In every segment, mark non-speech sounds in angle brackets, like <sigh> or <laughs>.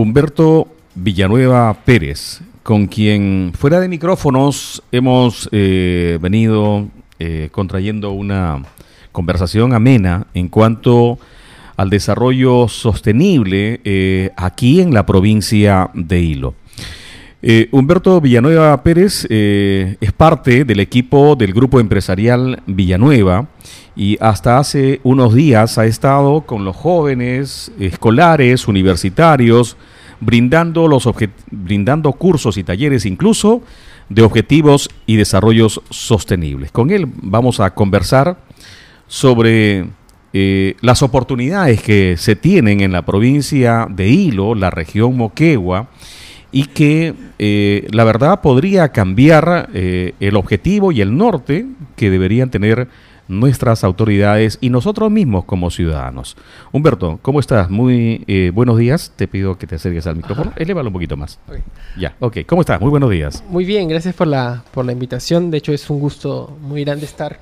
Humberto Villanueva Pérez, con quien fuera de micrófonos hemos eh, venido eh, contrayendo una conversación amena en cuanto al desarrollo sostenible eh, aquí en la provincia de Hilo. Humberto Villanueva Pérez es parte del equipo del grupo empresarial Villanueva y hasta hace unos días ha estado con los jóvenes, escolares, universitarios, brindando, los brindando cursos y talleres incluso de objetivos y desarrollos sostenibles. Con él vamos a conversar sobre eh, las oportunidades que se tienen en la provincia de Hilo, la región Moquegua, y que eh, la verdad podría cambiar eh, el objetivo y el norte que deberían tener nuestras autoridades y nosotros mismos como ciudadanos. Humberto, ¿cómo estás? Muy eh, buenos días. Te pido que te acerques al micrófono. Elévalo un poquito más. Ya, ok. ¿Cómo estás? Muy buenos días. Muy bien, gracias por la, por la invitación. De hecho, es un gusto muy grande estar,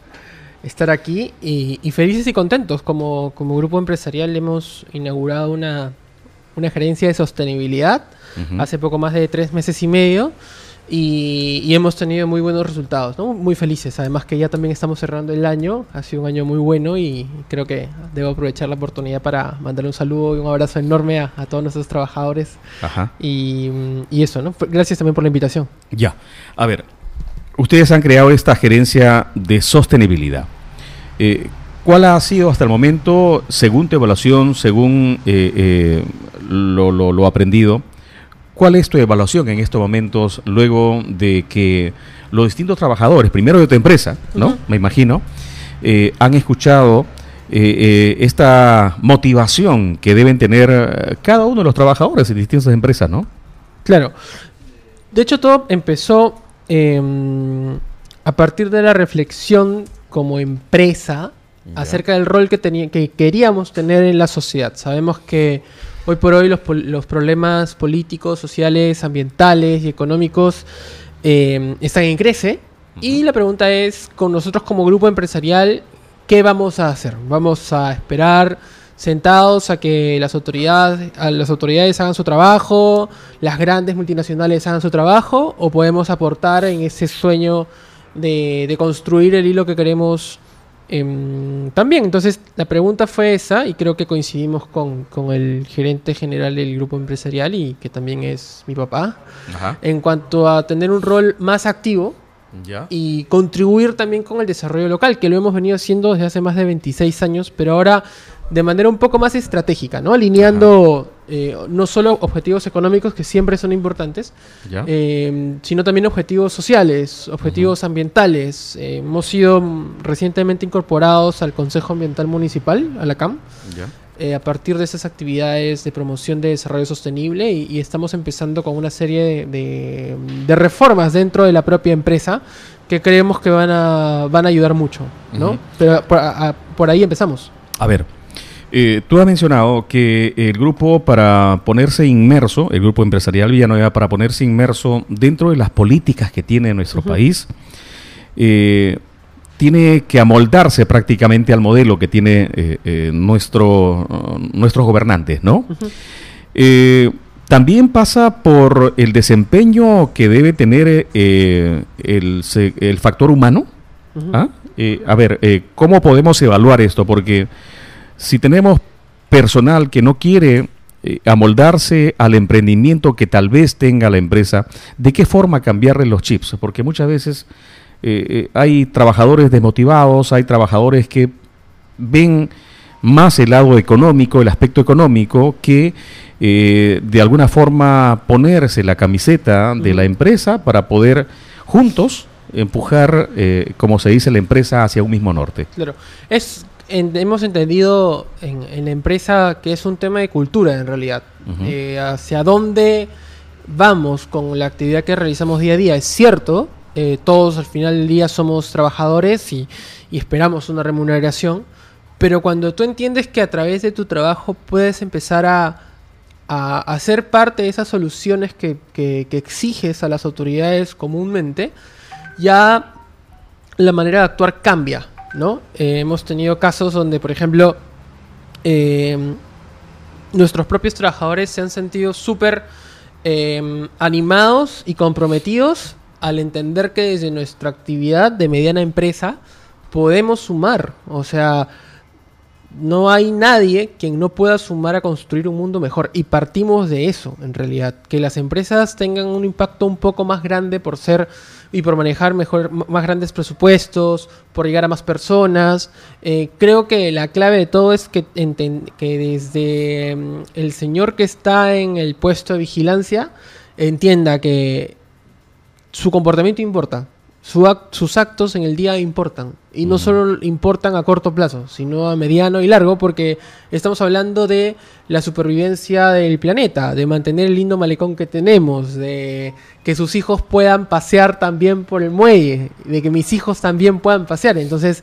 estar aquí y, felices y contentos. Como, como grupo empresarial hemos inaugurado una, una gerencia de sostenibilidad hace poco más de tres meses y medio. Y, hemos tenido muy buenos resultados, ¿no? muy felices. Además que ya también estamos cerrando el año, ha sido un año muy bueno y creo que debo aprovechar la oportunidad para mandarle un saludo y un abrazo enorme a, todos nuestros trabajadores. Ajá. Y, eso, ¿no? Gracias también por la invitación. Ya, a ver, ustedes han creado esta gerencia de sostenibilidad. Eh, ¿Cuál ha sido hasta el momento, según tu evaluación, según eh, eh, lo, lo aprendido? ¿Cuál es tu evaluación en estos momentos luego de que los distintos trabajadores, primero de tu empresa, ¿no? Me imagino, eh, han escuchado esta motivación que deben tener cada uno de los trabajadores en distintas empresas, ¿no? Claro. De hecho, todo empezó em, a partir de la reflexión como empresa acerca del rol que, que queríamos tener en la sociedad. Sabemos que Hoy por hoy los, problemas políticos, sociales, ambientales y económicos eh, están en crece. Y la pregunta es, con nosotros como grupo empresarial, ¿qué vamos a hacer? ¿Vamos a esperar sentados a que las autoridades, las autoridades hagan su trabajo, las grandes multinacionales hagan su trabajo, o podemos aportar en ese sueño de, de construir el hilo que queremos Em, también, entonces la pregunta fue esa y creo que coincidimos con, el gerente general del grupo empresarial y que también es mi papá, en cuanto a tener un rol más activo y contribuir también con el desarrollo local, que lo hemos venido haciendo desde hace más de 26 años, pero ahora de manera un poco más estratégica, ¿no? Alineando eh, no solo objetivos económicos, que siempre son importantes, eh, sino también objetivos sociales, objetivos ambientales. Eh, hemos sido recientemente incorporados al Consejo Ambiental Municipal, a la CAM, a partir de esas actividades de promoción de desarrollo sostenible y, estamos empezando con una serie de, reformas dentro de la propia empresa que creemos que van a, van a ayudar mucho, ¿no? Pero por ahí empezamos. A ver, eh, tú has mencionado que el grupo para ponerse inmerso, el grupo empresarial Villanueva, para ponerse inmerso dentro de las políticas que tiene nuestro país, eh, tiene que amoldarse prácticamente al modelo que tiene eh, nuestro, nuestros gobernantes, ¿no? también pasa por el desempeño que debe tener el, el, factor humano. ¿Ah? a ver, ¿cómo podemos evaluar esto? Porque si tenemos personal que no quiere eh, amoldarse al emprendimiento que tal vez tenga la empresa, ¿de qué forma cambiarle los chips? Porque muchas veces eh, eh, hay trabajadores desmotivados, hay trabajadores que ven más el lado económico, el aspecto económico, que de alguna forma ponerse la camiseta de la empresa para poder juntos empujar, como se dice, la empresa hacia un mismo norte. Claro, es hemos entendido en, la empresa que es un tema de cultura en realidad. Eh, hacia dónde vamos con la actividad que realizamos día a día. Es cierto, eh, todos al final del día somos trabajadores y, esperamos una remuneración, pero cuando tú entiendes que a través de tu trabajo puedes empezar a, a, ser parte de esas soluciones que, que exiges a las autoridades comúnmente, ya la manera de actuar cambia. ¿No? Eh, hemos tenido casos donde, por ejemplo, em, nuestros propios trabajadores se han sentido súper eh, animados y comprometidos al entender que desde nuestra actividad de mediana empresa podemos sumar. O sea, no hay nadie quien no pueda sumar a construir un mundo mejor. Y partimos de eso, en realidad. Que las empresas tengan un impacto un poco más grande por ser y por manejar mejor, más grandes presupuestos, por llegar a más personas. Eh, creo que la clave de todo es que, que desde mm, el señor que está en el puesto de vigilancia entienda que su comportamiento importa sus actos en el día importan. Y no solo importan a corto plazo, sino a mediano y largo, porque estamos hablando de la supervivencia del planeta, de mantener el lindo malecón que tenemos, de que sus hijos puedan pasear también por el muelle, de que mis hijos también puedan pasear. Entonces,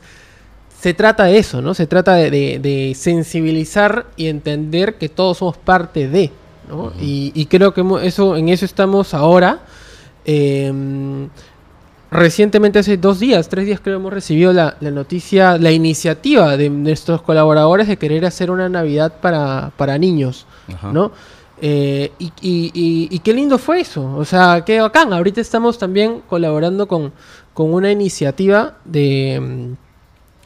se trata de eso, ¿no? Se trata de, sensibilizar y entender que todos somos parte de, ¿no? y, creo que eso, en eso estamos ahora. Em, Recientemente, hace dos días, tres días creo, hemos recibido la, noticia, la iniciativa de nuestros colaboradores de querer hacer una Navidad para, para niños, ¿no? Eh, y, qué lindo fue eso, o sea, qué bacán. Ahorita estamos también colaborando con, con una iniciativa de,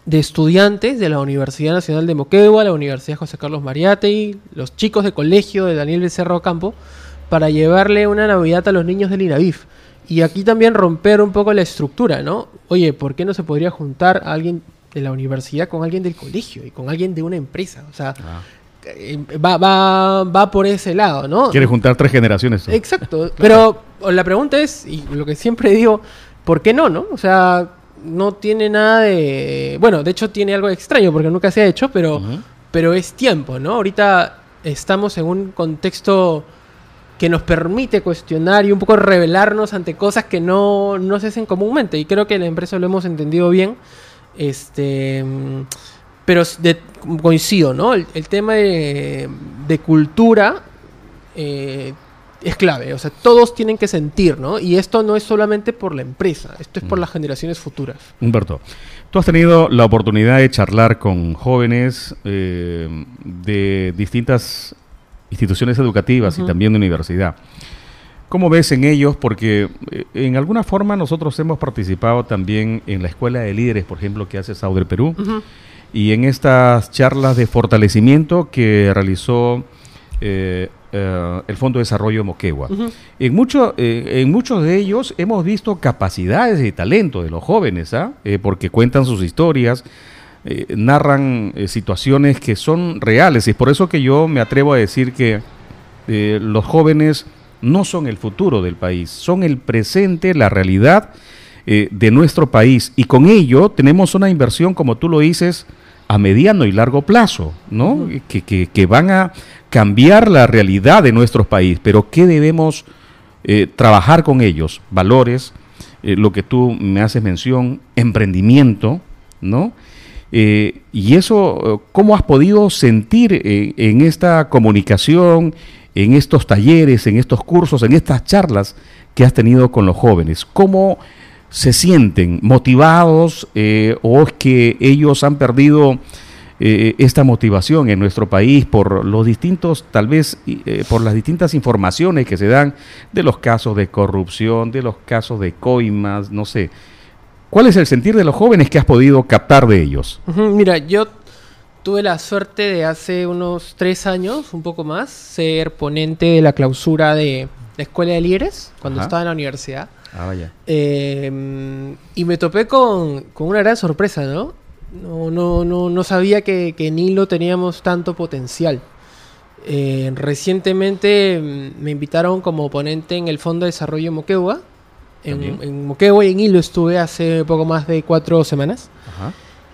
de estudiantes de la Universidad Nacional de Moquegua, la Universidad José Carlos Mariátegui, los chicos de colegio de Daniel Becerro Campo, para llevarle una Navidad a los niños del INAVIF. Y aquí también romper un poco la estructura, ¿no? Oye, ¿por qué no se podría juntar a alguien de la universidad con alguien del colegio y con alguien de una empresa? O sea, ah. eh, va, va, va por ese lado, ¿no? Quiere juntar tres generaciones. Exacto. <laughs> Pero la pregunta es, y lo que siempre digo, ¿por qué no, no? O sea, no tiene nada de... Bueno, de hecho tiene algo extraño porque nunca se ha hecho, pero, pero es tiempo, ¿no? Ahorita estamos en un contexto que nos permite cuestionar y un poco revelarnos ante cosas que no, se hacen comúnmente. Y creo que en la empresa lo hemos entendido bien. Este, pero coincido, ¿no? El, tema de, cultura eh, es clave. O sea, todos tienen que sentir, ¿no? Y esto no es solamente por la empresa, esto es por mm. las generaciones futuras. Humberto, tú has tenido la oportunidad de charlar con jóvenes eh, de distintas instituciones educativas y también de universidad. ¿Cómo ves en ellos? Porque eh, en alguna forma nosotros hemos participado también en la Escuela de Líderes, por ejemplo, que hace Sauder Perú, y en estas charlas de fortalecimiento que realizó eh, eh, el Fondo de Desarrollo Moquegua. en, mucho, en muchos de ellos hemos visto capacidades y talento de los jóvenes, ¿ah? porque cuentan sus historias, eh, narran eh, situaciones que son reales y es por eso que yo me atrevo a decir que eh, los jóvenes no son el futuro del país, son el presente, la realidad de nuestro país y con ello tenemos una inversión, como tú lo dices, a mediano y largo plazo, ¿no? que, que, van a cambiar la realidad de nuestro país, pero ¿qué debemos trabajar con ellos? Valores, lo que tú me haces mención, emprendimiento, ¿no? Eh, y eso, ¿cómo has podido sentir eh, en esta comunicación, en estos talleres, en estos cursos, en estas charlas que has tenido con los jóvenes? ¿Cómo se sienten motivados eh, o es que ellos han perdido esta motivación en nuestro país por los distintos, tal vez por las distintas informaciones que se dan de los casos de corrupción, de los casos de coimas, no sé? ¿Cuál es el sentir de los jóvenes que has podido captar de ellos? Mira, yo tuve la suerte de hace unos tres años, un poco más, ser ponente de la clausura de la Escuela de Líderes cuando estaba en la universidad. Ah, vaya. Em, y me topé con, una gran sorpresa, ¿no? No, no, no, no sabía que, que en Hilo teníamos tanto potencial. Eh, recientemente mm, me invitaron como ponente en el Fondo de Desarrollo Moquegua en, en Moquegua y en Hilo estuve hace poco más de cuatro semanas.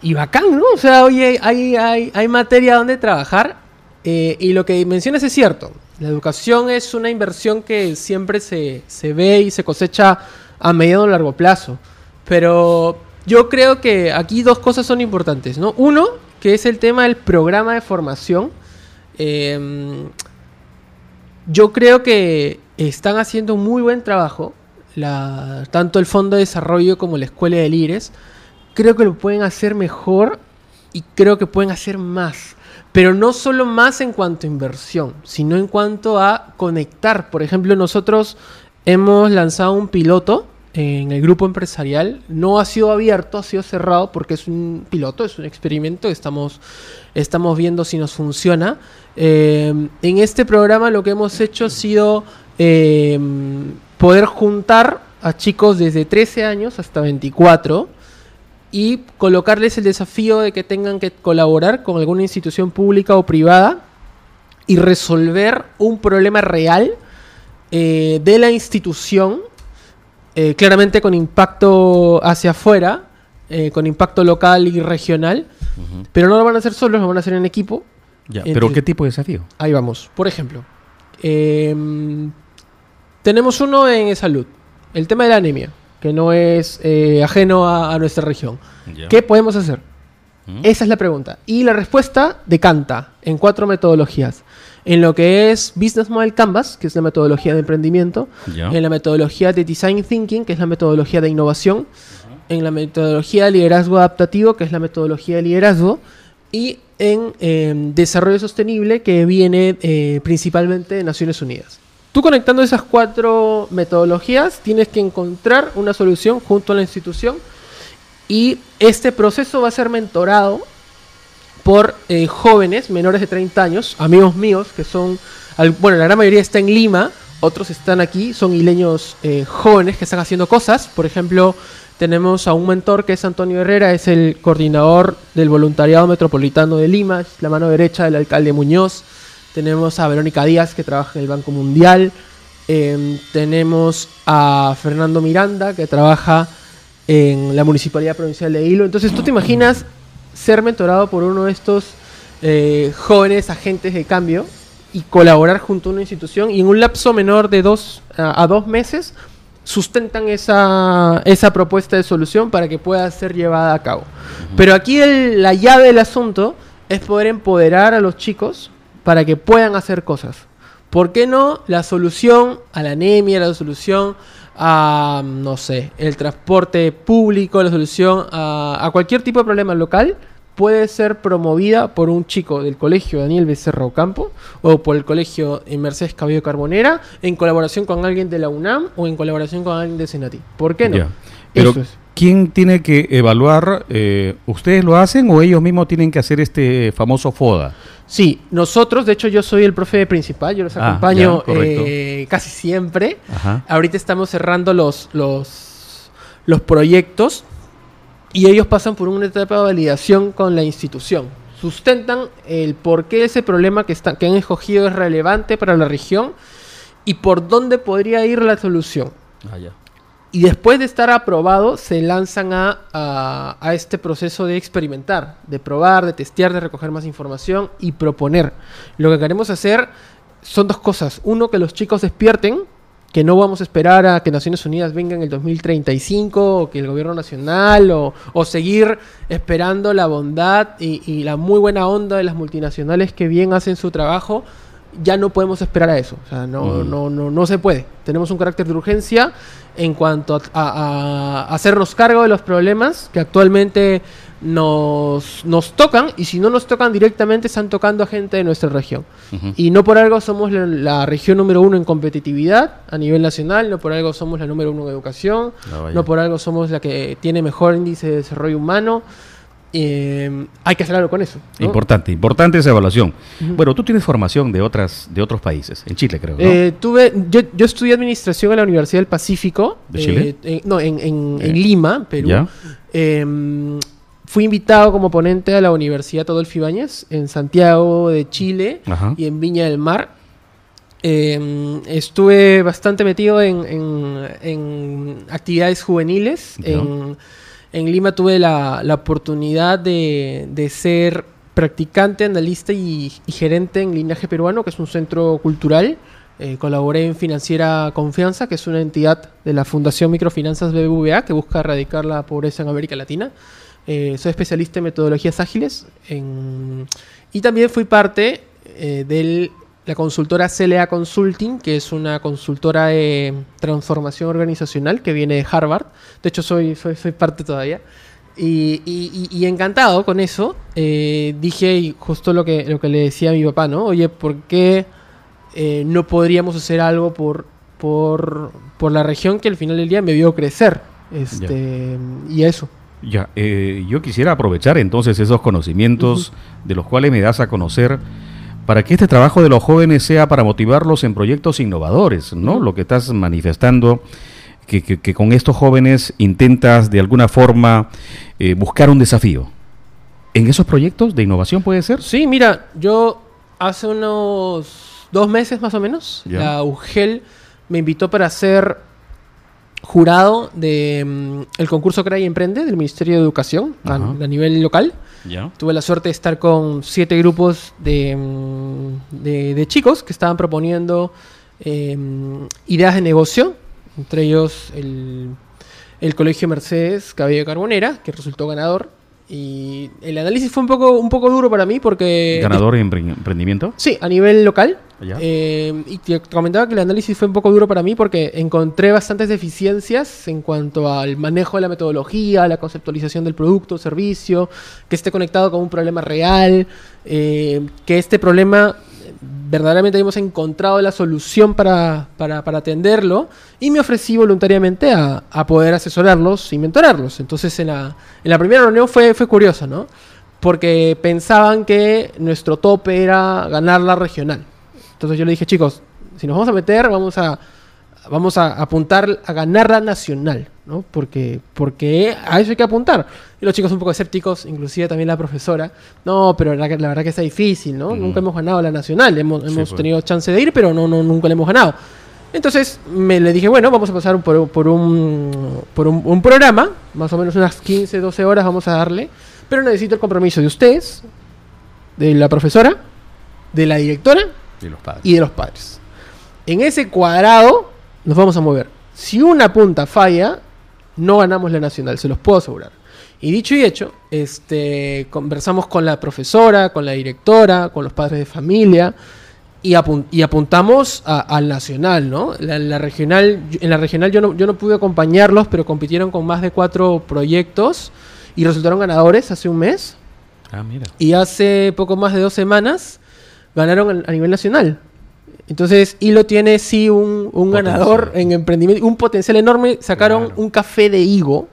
Y bacán, ¿no? O sea, oye, hay, hay, hay materia donde trabajar. Eh, y lo que mencionas es cierto. La educación es una inversión que siempre se, se ve y se cosecha a mediano o largo plazo. Pero yo creo que aquí dos cosas son importantes, ¿no? Uno, que es el tema del programa de formación. Em, yo creo que están haciendo un muy buen trabajo la, tanto el Fondo de Desarrollo como la Escuela de Líderes, creo que lo pueden hacer mejor y creo que pueden hacer más. Pero no solo más en cuanto a inversión, sino en cuanto a conectar. Por ejemplo, nosotros hemos lanzado un piloto en el grupo empresarial. No ha sido abierto, ha sido cerrado porque es un piloto, es un experimento. Estamos, estamos viendo si nos funciona. Eh, en este programa lo que hemos hecho ha sido eh, poder juntar a chicos desde 13 años hasta 24 y colocarles el desafío de que tengan que colaborar con alguna institución pública o privada y resolver un problema real eh, de la institución, eh, claramente con impacto hacia afuera, eh, con impacto local y regional, pero no lo van a hacer solos, lo van a hacer en equipo. ¿Pero qué tipo de desafío? Ahí vamos. Por ejemplo, em, tenemos uno en salud, el tema de la anemia que no es eh, ajeno a, nuestra región. ¿Qué podemos hacer? ¿Mm? Esa es la pregunta. Y la respuesta decanta en cuatro metodologías. En lo que es Business Model Canvas, que es la metodología de emprendimiento. En la metodología de Design Thinking, que es la metodología de innovación. En la metodología de liderazgo adaptativo, que es la metodología de liderazgo. Y en em, desarrollo sostenible, que viene eh, principalmente de Naciones Unidas. Tú conectando esas cuatro metodologías tienes que encontrar una solución junto a la institución y este proceso va a ser mentorado por eh, jóvenes menores de 30 años, amigos míos, que son, bueno, la gran mayoría está en Lima, otros están aquí, son hileños eh, jóvenes que están haciendo cosas. Por ejemplo, tenemos a un mentor que es Antonio Herrera, es el coordinador del voluntariado metropolitano de Lima, es la mano derecha del alcalde Muñoz. Tenemos a Verónica Díaz, que trabaja en el Banco Mundial. Em, tenemos a Fernando Miranda, que trabaja en la Municipalidad Provincial de Hilo. Entonces, ¿tú te imaginas ser mentorado por uno de estos eh, jóvenes agentes de cambio y colaborar junto a una institución y en un lapso menor de dos a, dos meses sustentan esa, esa, propuesta de solución para que pueda ser llevada a cabo. Pero aquí la llave del asunto es poder empoderar a los chicos para que puedan hacer cosas. ¿Por qué no la solución a la anemia, la solución a, no sé, el transporte público, la solución a, cualquier tipo de problema local? puede ser promovida por un chico del colegio Daniel Becerra Ocampo o por el colegio Mercedes Cabello Carbonera en colaboración con alguien de la UNAM o en colaboración con alguien de Senati. ¿Por qué no? Pero, ¿quién tiene que evaluar? Eh, ¿Ustedes lo hacen o ellos mismos tienen que hacer este famoso FODA? Sí, nosotros, de hecho yo soy el profe principal, yo los ah, acompaño eh, casi siempre. Ahorita estamos cerrando los, los, los proyectos y ellos pasan por una etapa de validación con la institución. Sustentan el por qué ese problema que, está, que han escogido es relevante para la región y por dónde podría ir la solución. Ah, ya y después de estar aprobado se lanzan a, a, este proceso de experimentar, de probar, de testear, de recoger más información y proponer. Lo que queremos hacer son dos cosas. Uno, que los chicos despierten, que no vamos a esperar a que Naciones Unidas venga en el 2035 o que el gobierno nacional o, o seguir esperando la bondad y, y la muy buena onda de las multinacionales que bien hacen su trabajo ya no podemos esperar a eso. O sea, no, mm. no, no, no se puede. Tenemos un carácter de urgencia en cuanto a, hacernos cargo de los problemas que actualmente nos, nos tocan y si no nos tocan directamente están tocando a gente de nuestra región. Y no por algo somos la, región número uno en competitividad a nivel nacional, no por algo somos la número uno en educación, no por algo somos la que tiene mejor índice de desarrollo humano. Eh, hay que hacer algo con eso. Importante, importante esa evaluación. Bueno, tú tienes formación de otras de otros países, en Chile creo. ¿no? Eh, tuve, yo, yo, estudié administración en la Universidad del Pacífico. ¿De Chile? Eh, no, en, en, Lima, Perú. Em, fui invitado como ponente a la Universidad Adolfo Ibáñez en Santiago de Chile y en Viña del Mar. Em, estuve bastante metido en, en actividades juveniles, en en Lima tuve la, oportunidad de, ser practicante, analista y, gerente en Linaje Peruano, que es un centro cultural. Eh, colaboré en Financiera Confianza, que es una entidad de la Fundación Microfinanzas BBVA que busca erradicar la pobreza en América Latina. Eh, soy especialista en metodologías ágiles y también fui parte eh, del la consultora CLA Consulting, que es una consultora de transformación organizacional que viene de Harvard. De hecho, soy, soy, parte todavía. Y, y- y- y encantado con eso, eh, dije justo lo que, lo que le decía a mi papá, ¿no? Oye, ¿por qué eh, no podríamos hacer algo por, por, por la región que al final del día me vio crecer? Este, y eso. Ya, eh, yo quisiera aprovechar entonces esos conocimientos de los cuales me das a conocer para que este trabajo de los jóvenes sea para motivarlos en proyectos innovadores, ¿no? Lo que estás manifestando, que, que- que con estos jóvenes intentas de alguna forma eh, buscar un desafío. ¿En esos proyectos de innovación puede ser? Sí, mira, yo hace unos dos meses más o menos, la UGEL me invitó para ser jurado de mm, el concurso Crea y Emprende del Ministerio de Educación a, nivel local. Ya. Tuve la suerte de estar con siete grupos de, mm, de- de chicos que estaban proponiendo eh, ideas de negocio, entre ellos el, el Colegio Mercedes Cabello de Carbonera, que resultó ganador. Y el análisis fue un poco, un poco duro para mí porque... ¿Ganador en empre- emprendimiento? Sí, a nivel local. Eh, y te comentaba que el análisis fue un poco duro para mí porque encontré bastantes deficiencias en cuanto al manejo de la metodología, la conceptualización del producto, servicio, que esté conectado con un problema real, eh, que este problema verdaderamente hemos encontrado la solución para, para, para atenderlo y me ofrecí voluntariamente a, a poder asesorarlos y mentorarlos. Entonces en la, en la primera reunión fue, fue curioso, ¿no? Porque pensaban que nuestro tope era ganar la regional. Entonces yo le dije, chicos, si nos vamos a meter, vamos a, vamos a apuntar a ganar la nacional, ¿no? Porque, porque a eso hay que apuntar. Y los chicos un poco escépticos, inclusive también la profesora, no, pero la, la verdad que está difícil, ¿no? Ujú. Nunca hemos ganado la nacional, hemos, Sí, hemos pues. tenido chance de ir, pero no, no, nunca la hemos ganado. Entonces me le dije, bueno, vamos a pasar por, por, un, por un, un programa, más o menos unas 15, 12 horas vamos a darle, pero necesito el compromiso de ustedes, de la profesora, de la directora De los padres. y de los padres. En ese cuadrado nos vamos a mover. Si una punta falla, no ganamos la nacional, se los puedo asegurar. Y dicho y hecho, este, conversamos con la profesora, con la directora, con los padres de familia y, apun- y apuntamos al nacional, ¿no? La, la regional, en la regional yo no, yo no pude acompañarlos, pero compitieron con más de cuatro proyectos y resultaron ganadores hace un mes. Ah, mira. Y hace poco más de dos semanas ganaron a nivel nacional. Entonces, Hilo tiene sí un, ganador en emprendimiento, un potencial enorme. Sacaron Claro. un café de higo.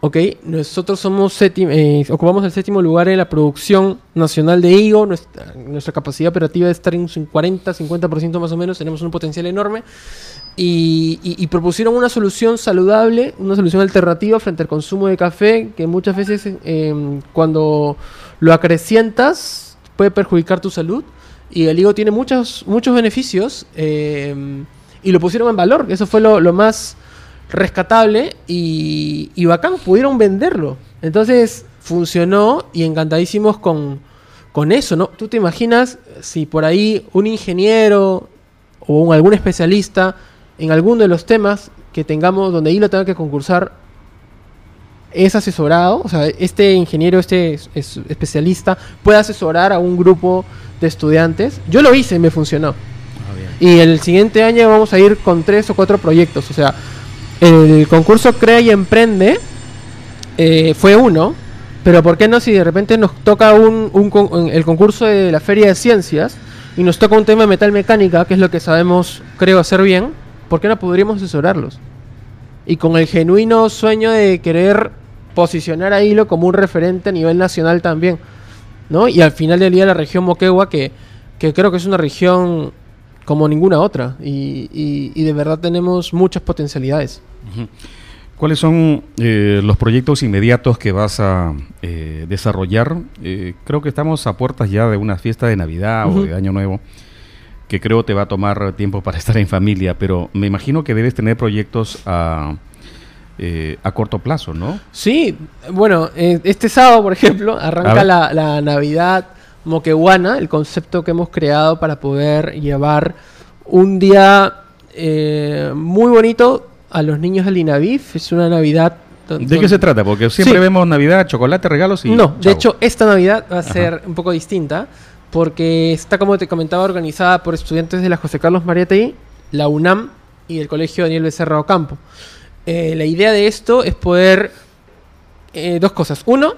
Ok, nosotros somos sétimo, eh, ocupamos el séptimo lugar en la producción nacional de higo. Nuestra, capacidad operativa estar en un 40, 50% más o menos. Tenemos un potencial enorme. Y, y- y propusieron una solución saludable, una solución alternativa frente al consumo de café, que muchas veces eh, cuando lo acrecientas puede perjudicar tu salud. Y el higo tiene muchos, muchos beneficios eh, y lo pusieron en valor. Eso fue lo más rescatable y, y bacán, pudieron venderlo. Entonces funcionó y encantadísimos con, con eso, ¿no? ¿Tú te imaginas si por ahí un ingeniero o un- algún especialista en alguno de los temas que tengamos donde Hilo tenga que concursar es asesorado, o sea, este ingeniero, este es- es- especialista puede asesorar a un grupo de estudiantes. Yo lo hice y me funcionó. Ah. Y el siguiente año vamos a ir con tres o cuatro proyectos. O sea, el concurso Crea y Emprende eh, fue uno, pero ¿por qué no si de repente nos toca un, un el concurso de la Feria de Ciencias y nos toca un tema de metal mecánica, que es lo que sabemos, creo, hacer bien? ¿Por qué no podríamos asesorarlos? Y con el genuino sueño de querer posicionar a Hilo como un referente a nivel nacional también. ¿no? Y al final del día la región Moquegua, que, que creo que es una región como ninguna otra. Y de verdad tenemos muchas potencialidades. ¿Cuáles son eh, los proyectos inmediatos que vas a eh, desarrollar? Eh, creo que estamos a puertas ya de una fiesta de Navidad o de Año Nuevo, que creo te va a tomar tiempo para <laughs> estar en familia, pero me imagino que debes tener proyectos a, eh, a corto plazo, ¿no? Sí, bueno, este sábado, por ejemplo, arranca la, la Navidad moquehuana, el concepto que hemos creado para poder llevar un día eh, muy bonito a los niños del INAVIF. Es una Navidad... ¿De qué se trata? Porque siempre Sí. vemos Navidad, chocolate, regalos y... No, de chao. hecho, esta Navidad va a Ajá. ser un poco distinta porque está, como te comentaba, organizada por estudiantes de la José Carlos Mariátegui, la UNAM y el Colegio Daniel Becerra Ocampo. Eh, la idea de esto es poder eh, dos cosas. Uno,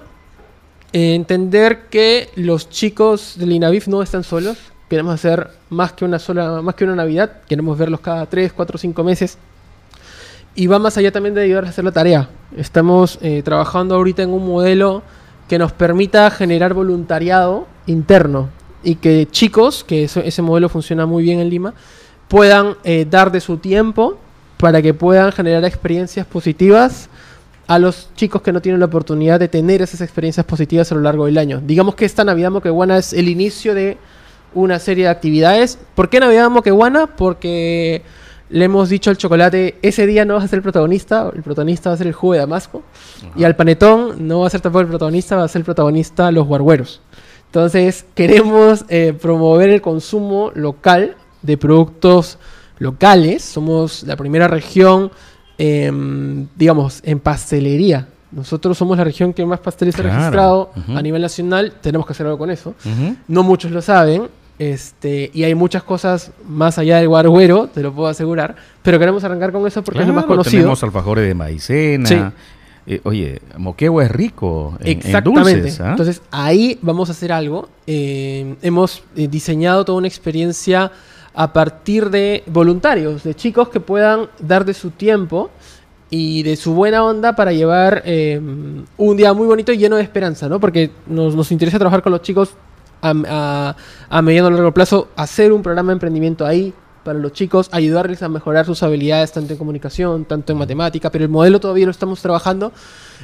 eh, entender que los chicos del INAVIF no están solos. Queremos hacer más que una sola, más que una Navidad. Queremos verlos cada 3, 4, 5 meses. Y va más allá también de ayudar a hacer la tarea. Estamos eh, trabajando ahorita en un modelo que nos permita generar voluntariado interno y que chicos, que eso- ese modelo funciona muy bien en Lima, puedan eh, dar de su tiempo para que puedan generar experiencias positivas a los chicos que no tienen la oportunidad de tener esas experiencias positivas a lo largo del año. Digamos que esta Navidad Moqueguana es el inicio de una serie de actividades. ¿Por qué Navidad Moqueguana? Porque le hemos dicho al chocolate, ese día no vas a ser el protagonista, el protagonista va a ser el jugo de Damasco. Y al panetón no va a ser tampoco el protagonista, va a ser el protagonista los guargueros. Entonces queremos eh, promover el consumo local de productos locales. Somos la primera región, em, digamos, en pastelería. Nosotros somos la región que más pasteles ha Claro, registrado ujú. a nivel nacional. Tenemos que hacer algo con eso. Ujú. No muchos lo saben. Este, y hay muchas cosas más allá del guarguero, te lo puedo asegurar. Pero queremos arrancar con eso porque es lo más conocido. Tenemos alfajores de maicena. Sí. Eh, oye, moquegua es rico en, en Exactamente. dulces. ¿ah? Entonces ahí vamos a hacer algo. Eh, hemos eh, diseñado toda una experiencia a partir de voluntarios, de chicos que puedan dar de su tiempo y de su buena onda para llevar un día muy bonito y lleno de esperanza, ¿no? Porque nos, nos interesa trabajar con los chicos a, a, a mediano y largo plazo, hacer un programa de emprendimiento ahí para los chicos, ayudarles a mejorar sus habilidades tanto en comunicación, tanto en matemática, pero el modelo todavía lo estamos trabajando.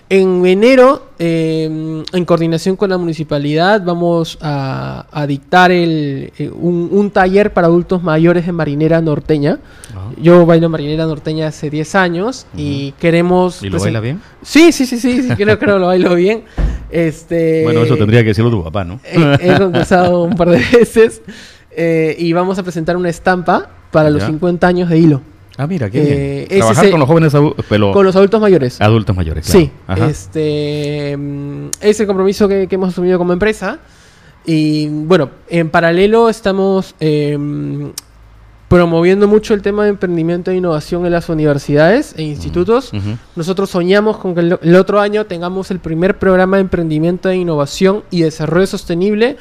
En enero, eh, en coordinación con la municipalidad, vamos a, a dictar el, eh, un, un taller para adultos mayores en marinera norteña. Ajá. Yo bailo marinera norteña hace 10 años y queremos... ¿Y lo baila bien? Sí, sí, sí, sí, sí, creo que lo bailo bien. Este, Bueno, eso tendría que decirlo tu papá, ¿no? He, he concursado un par de veces eh, y vamos a presentar una estampa para los Ya. 50 años de hilo Ah, mira, qué Eh, bien. Trabajar con los jóvenes pero con los adultos mayores. adultos mayores, claro. Sí, Ajá. este mm, es el compromiso que, que hemos asumido como empresa. Y bueno, en paralelo estamos em, promoviendo mucho el tema de emprendimiento e innovación en las universidades e institutos. Nosotros soñamos con que el, el otro año tengamos el primer programa de emprendimiento e innovación y desarrollo sostenible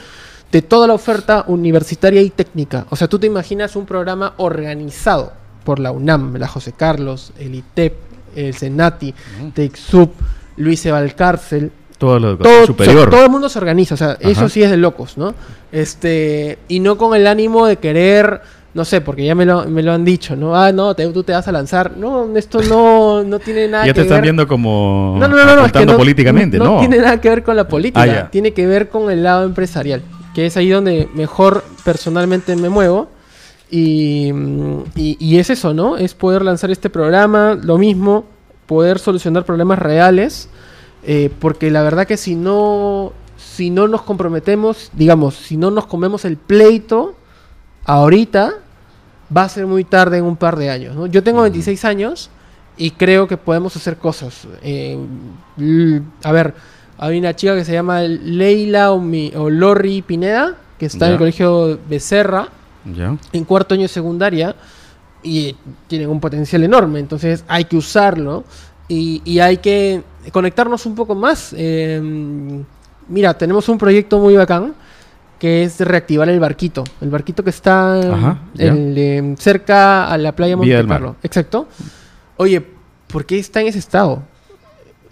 de toda la oferta universitaria y técnica. O sea, tú te imaginas un programa organizado por la UNAM, la José Carlos, el ITEP, el Senati, Ujú. TECSUP, Luis Evalcárcel, Todo lo todo, superior. o sea, todo el mundo se organiza, o sea, eso sí es de locos, ¿no? Este, y no con el ánimo de querer, no sé, porque ya me lo, me lo han dicho, ¿no? Ah, no, te- tú te vas a lanzar. No, esto no, no tiene nada ya que te están ver. viendo como No, no, no, no, es que no, políticamente, ¿no? no tiene nada que ver con la política, Ah, ya. tiene que ver con el lado empresarial, que es ahí donde mejor personalmente me muevo. Y, mm, y- y es eso, ¿no? Es poder lanzar este programa, lo mismo, poder solucionar problemas reales, eh, porque la verdad que si no, si no nos comprometemos, digamos, si no nos comemos el pleito ahorita, va a ser muy tarde en un par de años. ¿no? Yo tengo 26 años y creo que podemos hacer cosas. Eh, l- a ver, hay una chica que se llama Leila o, mi- o Lori Pineda, que está en el colegio Becerra, Ya. en cuarto año de secundaria, y tienen un potencial enorme, entonces hay que usarlo y, y hay que conectarnos un poco más. Eh, mira, tenemos un proyecto muy bacán que es reactivar el barquito. El barquito que está Ajá, em, cerca a la playa Monte. Carlo. Exacto. Oye, ¿por qué está en ese estado?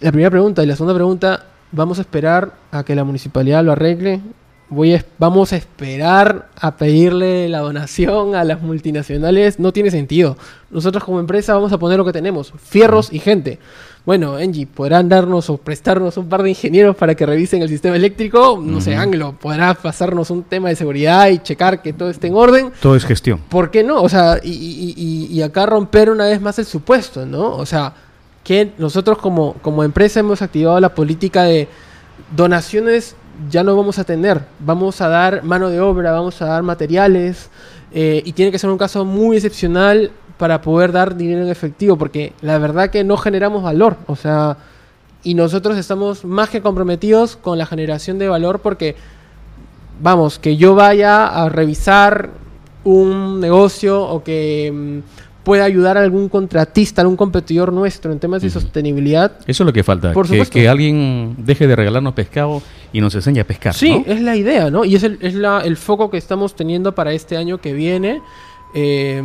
La primera pregunta. Y la segunda pregunta, ¿vamos a esperar a que la municipalidad lo arregle? Voy a vamos a esperar a pedirle la donación a las multinacionales. No tiene sentido. Nosotros como empresa vamos a poner lo que tenemos. Fierros y gente. Bueno, Engie, ¿podrán darnos o prestarnos un par de ingenieros para que revisen el sistema eléctrico? No sé. Anglo, ¿podrá pasarnos un tema de seguridad y checar que todo esté en orden? Todo es gestión. ¿Por qué no? O sea, y, y- y- y acá romper una vez más el supuesto, ¿no? O sea, que nosotros como, como empresa hemos activado la política de donaciones ya no vamos a tener. Vamos a dar mano de obra, vamos a dar materiales. eh, y tiene que ser un caso muy excepcional para poder dar dinero en efectivo, porque la verdad que no generamos valor. O sea, y nosotros estamos más que comprometidos con la generación de valor porque vamos, que yo vaya a revisar un negocio o que mm, pueda ayudar a algún contratista, a algún competidor nuestro en temas de sostenibilidad. Eso es lo que falta, Por que, que alguien deje de regalarnos pescado y nos enseñe a pescar. Sí, es la idea, ¿no? Y es, el, es la, el foco que estamos teniendo para este año que viene. Eh,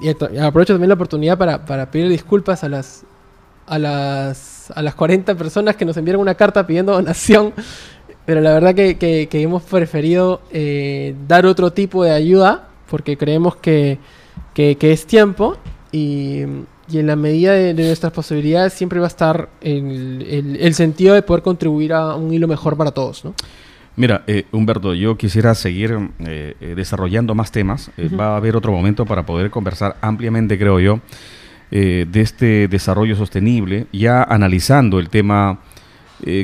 y aprovecho también la oportunidad para, para pedir disculpas a las, a las, a las 40 personas que nos enviaron una carta pidiendo donación. Pero la verdad que, que, hemos preferido eh, dar otro tipo de ayuda porque creemos que, que es tiempo y, y, en la medida de, nuestras posibilidades siempre va a estar el, el, sentido de poder contribuir a un hilo mejor para todos. ¿no? Mira, eh, Humberto, yo quisiera seguir eh, desarrollando más temas. Va a haber otro momento para poder conversar ampliamente, creo yo, de este desarrollo sostenible, ya analizando el tema,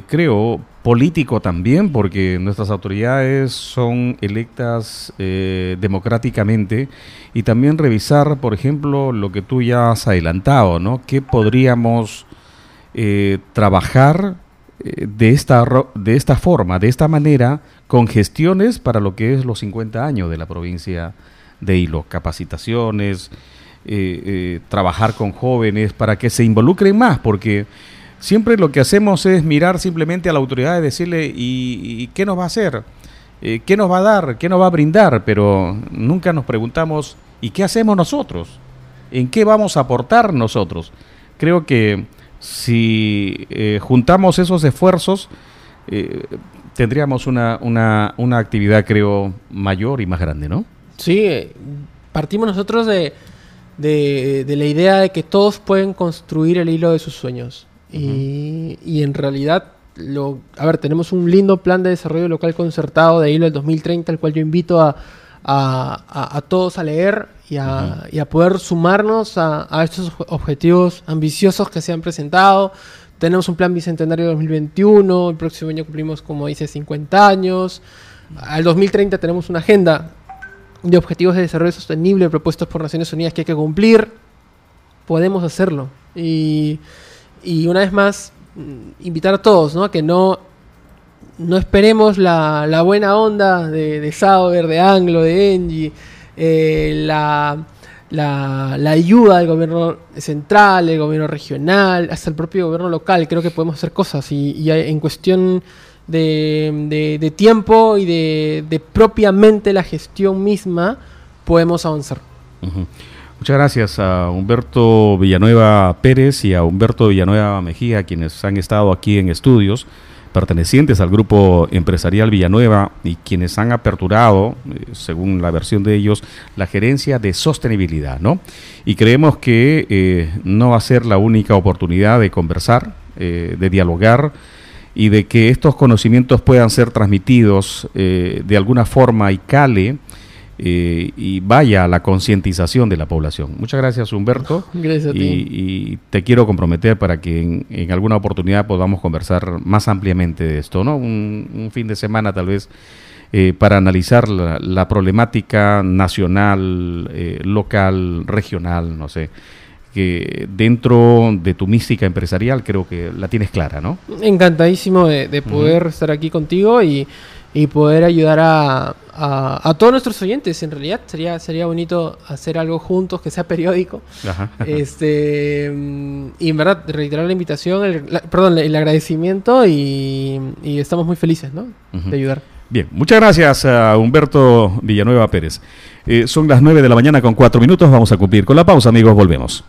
creo, político también, porque nuestras autoridades son electas eh, democráticamente, y también revisar, por ejemplo, lo que tú ya has adelantado, ¿no? ¿Qué podríamos eh, trabajar eh, de, esta, de esta forma, de esta manera, con gestiones para lo que es los 50 años de la provincia de Hilo? Capacitaciones, trabajar con jóvenes para que se involucren más, porque Siempre lo que hacemos es mirar simplemente a la autoridad y decirle, ¿y, qué nos va a hacer? Eh, ¿Qué nos va a dar? ¿Qué nos va a brindar? Pero nunca nos preguntamos, ¿y qué hacemos nosotros? ¿En qué vamos a aportar nosotros? Creo que si eh, juntamos esos esfuerzos, eh, tendríamos una, una, una, actividad, creo, mayor y más grande, ¿no? Sí, partimos nosotros de, de, de la idea de que todos pueden construir el hilo de sus sueños y, en realidad, lo, a ver, tenemos un lindo plan de desarrollo local concertado de hilo del 2030, el cual yo invito a, a, todos a leer y a, y a poder sumarnos a, estos objetivos ambiciosos que se han presentado. Tenemos un plan bicentenario de 2021, el próximo año cumplimos, como dice, 50 años. Al 2030 tenemos una agenda de objetivos de desarrollo sostenible propuestos por Naciones Unidas que hay que cumplir. Podemos hacerlo. Y y una vez más, mm, invitar a todos, ¿no? A que no, no esperemos la, buena onda de, Sauber, de Anglo, de Engie, eh, la, la, ayuda del gobierno central, del gobierno regional, hasta el propio gobierno local. Creo que podemos hacer cosas y, y en cuestión de, de, tiempo y de, propiamente la gestión misma, podemos avanzar. Muchas gracias a Humberto Villanueva Pérez y a Humberto Villanueva Mejía, quienes han estado aquí en estudios, pertenecientes al grupo empresarial Villanueva y quienes han aperturado, eh, según la versión de ellos, la gerencia de sostenibilidad, ¿no? Y creemos que eh, no va a ser la única oportunidad de conversar, eh, de dialogar y de que estos conocimientos puedan ser transmitidos de alguna forma y cale eh, y vaya a la concientización de la población. Muchas gracias, Humberto. <laughs> Gracias a ti. Y, te quiero comprometer para que en, alguna oportunidad podamos conversar más ampliamente de esto, ¿no? Un, fin de semana tal vez eh, para analizar la, problemática nacional, eh, local, regional, no sé que dentro de tu mística empresarial creo que la tienes clara, ¿no? Encantadísimo de, poder estar aquí contigo y y poder ayudar a, a, todos nuestros oyentes. En realidad sería, sería bonito hacer algo juntos, que sea periódico. Este, mm, y en verdad, reiterar la invitación, el, perdón, el agradecimiento y, estamos muy felices ¿no? de ayudar. Bien, muchas gracias a Humberto Villanueva Pérez. Eh, son las 9 de la mañana con 4 minutos, vamos a cumplir con la pausa, amigos, volvemos.